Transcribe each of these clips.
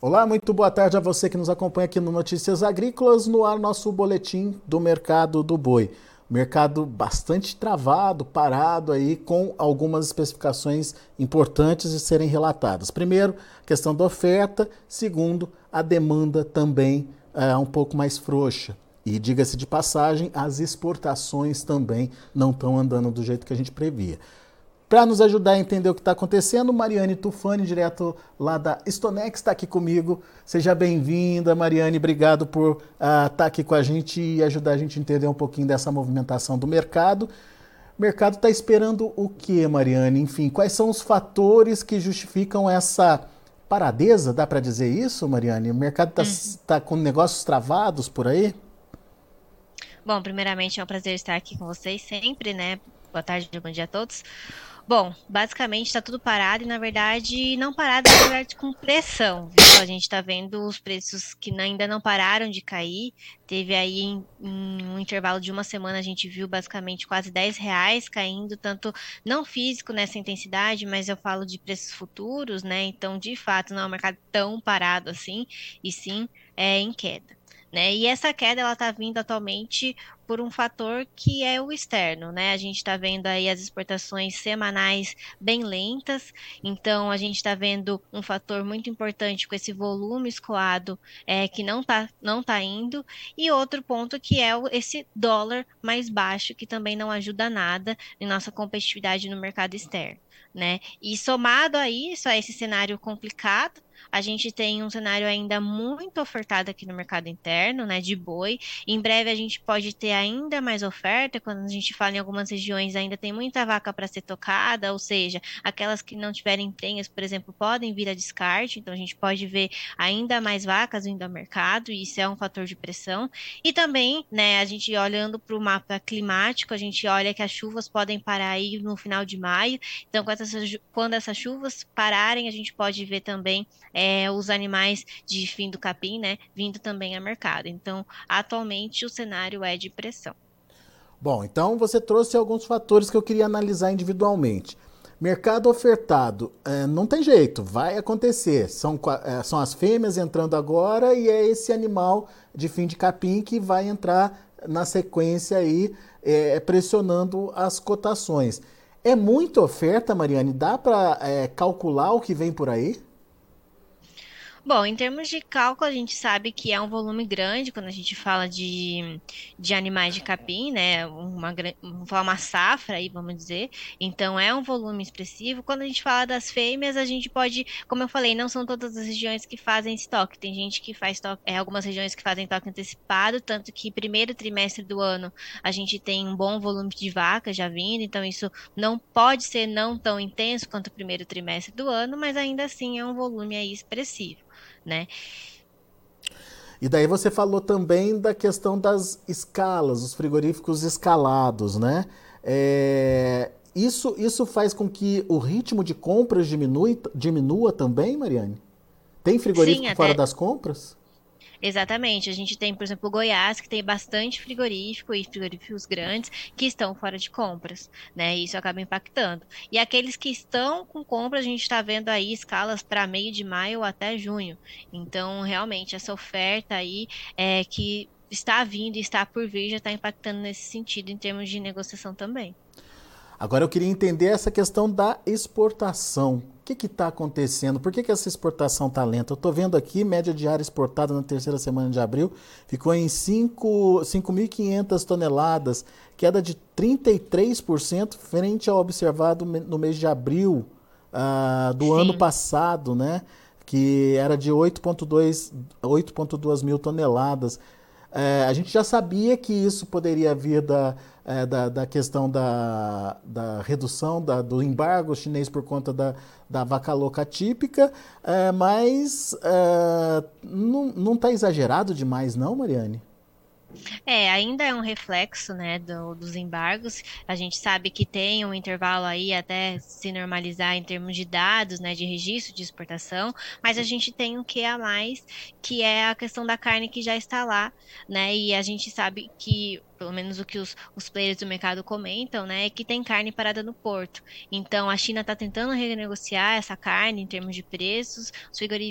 Olá, muito boa tarde a você que nos acompanha aqui no Notícias Agrícolas, no ar nosso boletim do mercado do boi. Mercado bastante travado, parado aí, com algumas especificações importantes de serem relatadas. Primeiro, questão da oferta. Segundo, a demanda também é um pouco mais frouxa. E diga-se de passagem, as exportações também não estão andando do jeito que a gente previa. Para nos ajudar a entender o que está acontecendo, Mariane Tufani, direto lá da Stonex, está aqui comigo. Seja bem-vinda, Mariane. Obrigado por estar uh, tá aqui com a gente e ajudar a gente a entender um pouquinho dessa movimentação do mercado. O mercado está esperando o que, Mariane? Enfim, quais são os fatores que justificam essa paradeza? Dá para dizer isso, Mariane? O mercado está uhum. tá com negócios travados por aí? Bom, primeiramente é um prazer estar aqui com vocês sempre, né? Boa tarde, bom dia a todos. Bom, basicamente está tudo parado e, na verdade, não parado, na verdade, com pressão, viu? A gente está vendo os preços que ainda não pararam de cair. Teve aí, em, em, um intervalo de uma semana, a gente viu basicamente quase 10 reais caindo, tanto não físico nessa intensidade, mas eu falo de preços futuros, né? Então, de fato, não é um mercado tão parado assim, e sim é em queda. Né? E essa queda ela está vindo atualmente por um fator que é o externo, né? A gente está vendo aí as exportações semanais bem lentas, então a gente está vendo um fator muito importante com esse volume escoado é, que não está não tá indo, e outro ponto que é esse dólar mais baixo, que também não ajuda nada em nossa competitividade no mercado externo. Né? E somado a isso, a esse cenário complicado, a gente tem um cenário ainda muito ofertado aqui no mercado interno, né, de boi. Em breve a gente pode ter ainda mais oferta, quando a gente fala em algumas regiões ainda tem muita vaca para ser tocada, ou seja, aquelas que não tiverem prenhas, por exemplo, podem vir a descarte, então a gente pode ver ainda mais vacas indo ao mercado, e isso é um fator de pressão. E também, né, a gente olhando para o mapa climático, a gente olha que as chuvas podem parar aí no final de maio, então quando essas, quando essas chuvas pararem, a gente pode ver também é, os animais de fim do capim, né, vindo também a mercado. Então, atualmente o cenário é de pressão. Bom, então você trouxe alguns fatores que eu queria analisar individualmente. Mercado ofertado, é, não tem jeito, vai acontecer. São, é, são as fêmeas entrando agora e é esse animal de fim de capim que vai entrar na sequência aí, é, pressionando as cotações. É muita oferta, Mariane? Dá para é, calcular o que vem por aí? Bom, em termos de cálculo, a gente sabe que é um volume grande quando a gente fala de, de animais de capim, né? Uma, vamos falar uma safra aí, vamos dizer. Então, é um volume expressivo. Quando a gente fala das fêmeas, a gente pode, como eu falei, não são todas as regiões que fazem estoque. Tem gente que faz estoque, é, algumas regiões que fazem estoque antecipado, tanto que primeiro trimestre do ano a gente tem um bom volume de vacas já vindo, então isso não pode ser não tão intenso quanto o primeiro trimestre do ano, mas ainda assim é um volume aí expressivo né? E daí você falou também da questão das escalas, os frigoríficos escalados, né? É, isso, isso faz com que o ritmo de compras diminui, diminua também, Mariane? Tem frigorífico Sim, fora das compras? Exatamente. A gente tem, por exemplo, Goiás, que tem bastante frigorífico e frigoríficos grandes que estão fora de compras, né? E isso acaba impactando. E aqueles que estão com compras, a gente está vendo aí escalas para meio de maio até junho. Então, realmente, essa oferta aí é que está vindo e está por vir já está impactando nesse sentido em termos de negociação também. Agora eu queria entender essa questão da exportação que está acontecendo? Por que, que essa exportação está lenta? Eu estou vendo aqui, média diária exportada na terceira semana de abril ficou em 5.500 toneladas, queda de 33% frente ao observado no mês de abril uh, do Sim. ano passado, né? que era de 8,2 mil toneladas. É, a gente já sabia que isso poderia vir da, é, da, da, questão da, da redução da, do embargo chinês por conta da, da vaca louca típica, é, mas é, não está exagerado demais, não, Mariane? É, ainda é um reflexo, né, do, dos embargos. A gente sabe que tem um intervalo aí até se normalizar em termos de dados, né, de registro de exportação, mas a gente tem um que a mais, que é a questão da carne que já está lá, né, e a gente sabe que pelo menos o que os, os players do mercado comentam, né, é que tem carne parada no porto. Então a China está tentando renegociar essa carne em termos de preços,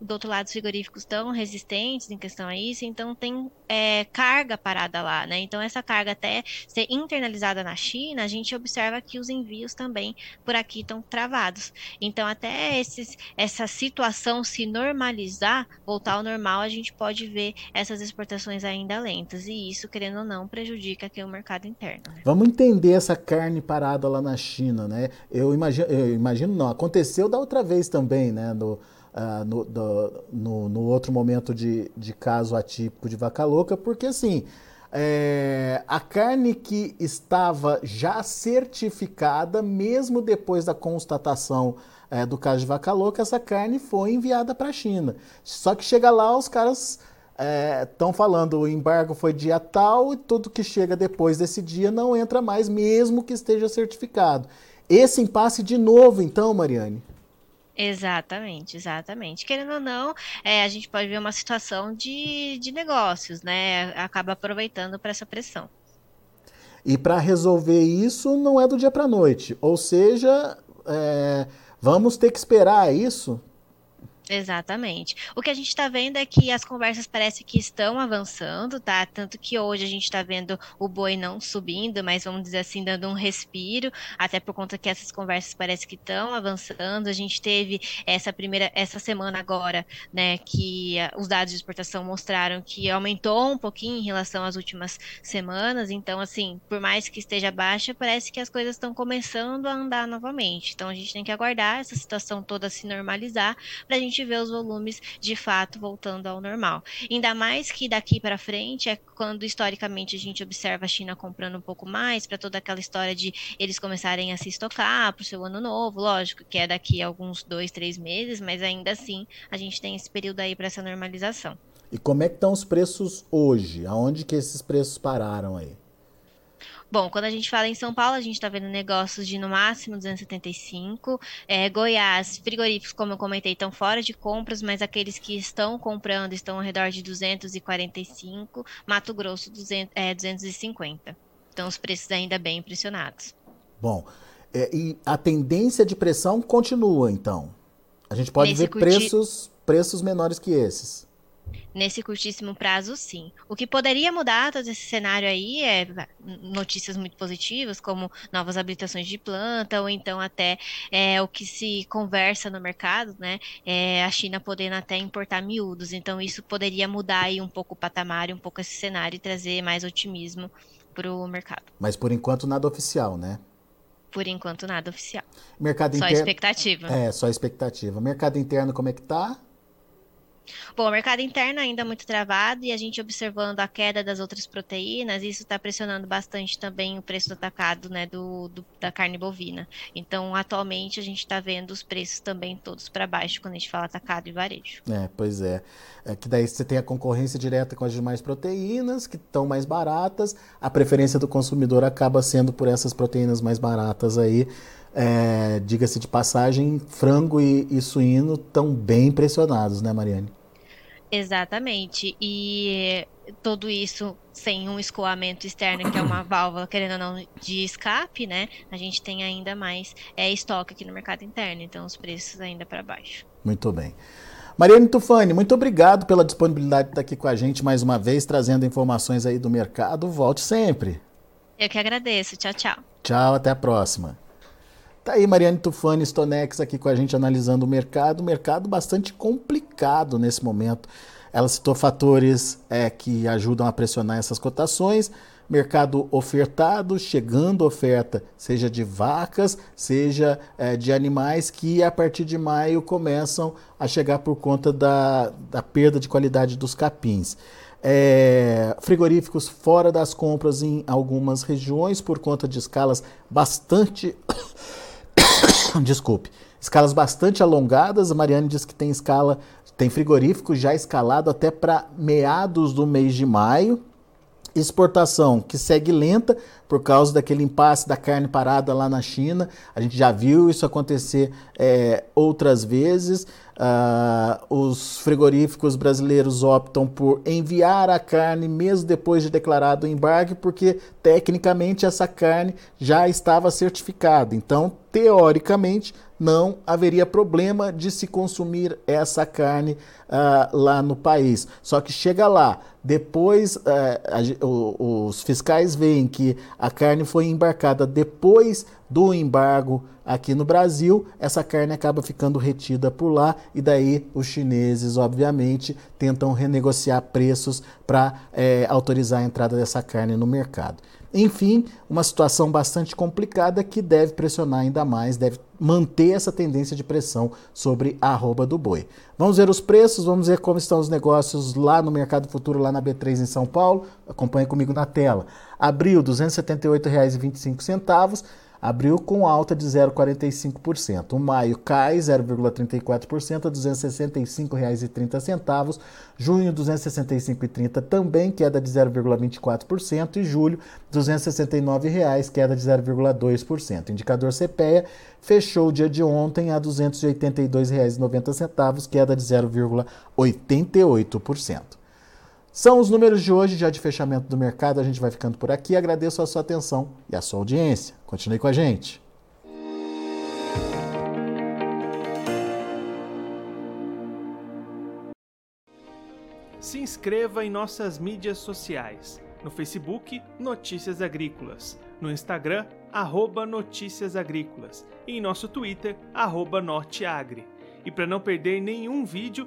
do outro lado os frigoríficos estão resistentes em questão a isso, então tem é, carga parada lá, né? Então essa carga até ser internalizada na China, a gente observa que os envios também por aqui estão travados. Então até esses, essa situação se normalizar, voltar ao normal, a gente pode ver essas exportações ainda lentas e isso, querendo ou não, prejudica aqui o mercado interno. Né? Vamos entender essa carne parada lá na China, né? Eu imagino, eu imagino não, aconteceu da outra vez também, né? No, uh, no, do, no, no, outro momento de, de caso atípico de vaca louca, porque assim. É, a carne que estava já certificada, mesmo depois da constatação é, do caso de vaca louca, essa carne foi enviada para a China. Só que chega lá, os caras estão é, falando o embargo foi dia tal e tudo que chega depois desse dia não entra mais, mesmo que esteja certificado. Esse impasse de novo, então, Mariane? Exatamente, exatamente. Querendo ou não, é, a gente pode ver uma situação de, de negócios, né? Acaba aproveitando para essa pressão. E para resolver isso não é do dia para a noite. Ou seja, é, vamos ter que esperar isso Exatamente. O que a gente está vendo é que as conversas parece que estão avançando, tá? Tanto que hoje a gente está vendo o boi não subindo, mas vamos dizer assim, dando um respiro, até por conta que essas conversas parece que estão avançando. A gente teve essa primeira, essa semana agora, né, que uh, os dados de exportação mostraram que aumentou um pouquinho em relação às últimas semanas. Então, assim, por mais que esteja baixa, parece que as coisas estão começando a andar novamente. Então, a gente tem que aguardar essa situação toda se normalizar para a gente gente vê os volumes de fato voltando ao normal. Ainda mais que daqui para frente é quando historicamente a gente observa a China comprando um pouco mais para toda aquela história de eles começarem a se estocar para o seu ano novo, lógico que é daqui a alguns dois, três meses, mas ainda assim a gente tem esse período aí para essa normalização. E como é que estão os preços hoje? Aonde que esses preços pararam aí? Bom, quando a gente fala em São Paulo, a gente está vendo negócios de no máximo 275. É, Goiás, frigoríficos, como eu comentei, estão fora de compras, mas aqueles que estão comprando estão ao redor de 245. Mato Grosso, 200, é, 250. Então, os preços ainda bem impressionados. Bom, é, e a tendência de pressão continua, então. A gente pode Nesse ver curti... preços, preços menores que esses. Nesse curtíssimo prazo, sim. O que poderia mudar todo esse cenário aí é notícias muito positivas, como novas habilitações de planta, ou então até é, o que se conversa no mercado, né? É a China podendo até importar miúdos. Então, isso poderia mudar aí um pouco o patamar, um pouco esse cenário e trazer mais otimismo para o mercado. Mas por enquanto nada oficial, né? Por enquanto nada oficial. Mercado só interno... expectativa. É, só expectativa. Mercado interno como é que tá? Bom, o mercado interno ainda muito travado e a gente observando a queda das outras proteínas, isso está pressionando bastante também o preço do atacado né, do, do da carne bovina. Então, atualmente, a gente está vendo os preços também todos para baixo quando a gente fala atacado e varejo. É, pois é. é. Que daí você tem a concorrência direta com as demais proteínas, que estão mais baratas. A preferência do consumidor acaba sendo por essas proteínas mais baratas aí. É, Diga-se de passagem, frango e, e suíno estão bem pressionados, né, Mariane? Exatamente. E tudo isso sem um escoamento externo, que é uma válvula, querendo ou não, de escape, né? A gente tem ainda mais é, estoque aqui no mercado interno, então os preços ainda para baixo. Muito bem. Mariane Tufani, muito obrigado pela disponibilidade de estar aqui com a gente mais uma vez, trazendo informações aí do mercado. Volte sempre. Eu que agradeço. Tchau, tchau. Tchau, até a próxima. Tá aí Mariane Tufani Stonex aqui com a gente analisando o mercado, mercado bastante complicado nesse momento. Ela citou fatores é, que ajudam a pressionar essas cotações, mercado ofertado, chegando oferta, seja de vacas, seja é, de animais que a partir de maio começam a chegar por conta da, da perda de qualidade dos capins. É, frigoríficos fora das compras em algumas regiões por conta de escalas bastante desculpe, escalas bastante alongadas. A Mariane diz que tem escala, tem frigorífico já escalado até para meados do mês de maio. Exportação que segue lenta por causa daquele impasse da carne parada lá na China. A gente já viu isso acontecer é, outras vezes. Uh, os frigoríficos brasileiros optam por enviar a carne mesmo depois de declarado o embarque, porque tecnicamente essa carne já estava certificada. Então, teoricamente, não haveria problema de se consumir essa carne uh, lá no país. Só que chega lá, depois uh, a, o, os fiscais veem que a carne foi embarcada depois do embargo aqui no Brasil, essa carne acaba ficando retida por lá e daí os chineses, obviamente, tentam renegociar preços para é, autorizar a entrada dessa carne no mercado. Enfim, uma situação bastante complicada que deve pressionar ainda mais, deve manter essa tendência de pressão sobre a arroba do boi. Vamos ver os preços, vamos ver como estão os negócios lá no mercado futuro, lá na B3 em São Paulo. Acompanhe comigo na tela. Abril, R$ 278,25 abriu com alta de 0,45%. O maio cai 0,34% a R$ 265,30. Junho, R$ 265,30 também, queda de 0,24%. E julho, R$ 269,00, queda de 0,2%. Indicador CPEA fechou o dia de ontem a R$ 282,90, queda de 0,88%. São os números de hoje, já de fechamento do mercado. A gente vai ficando por aqui. Agradeço a sua atenção e a sua audiência. Continue com a gente. Se inscreva em nossas mídias sociais. No Facebook, Notícias Agrícolas. No Instagram, arroba Notícias Agrícolas. E em nosso Twitter, arroba Norteagri. E para não perder nenhum vídeo,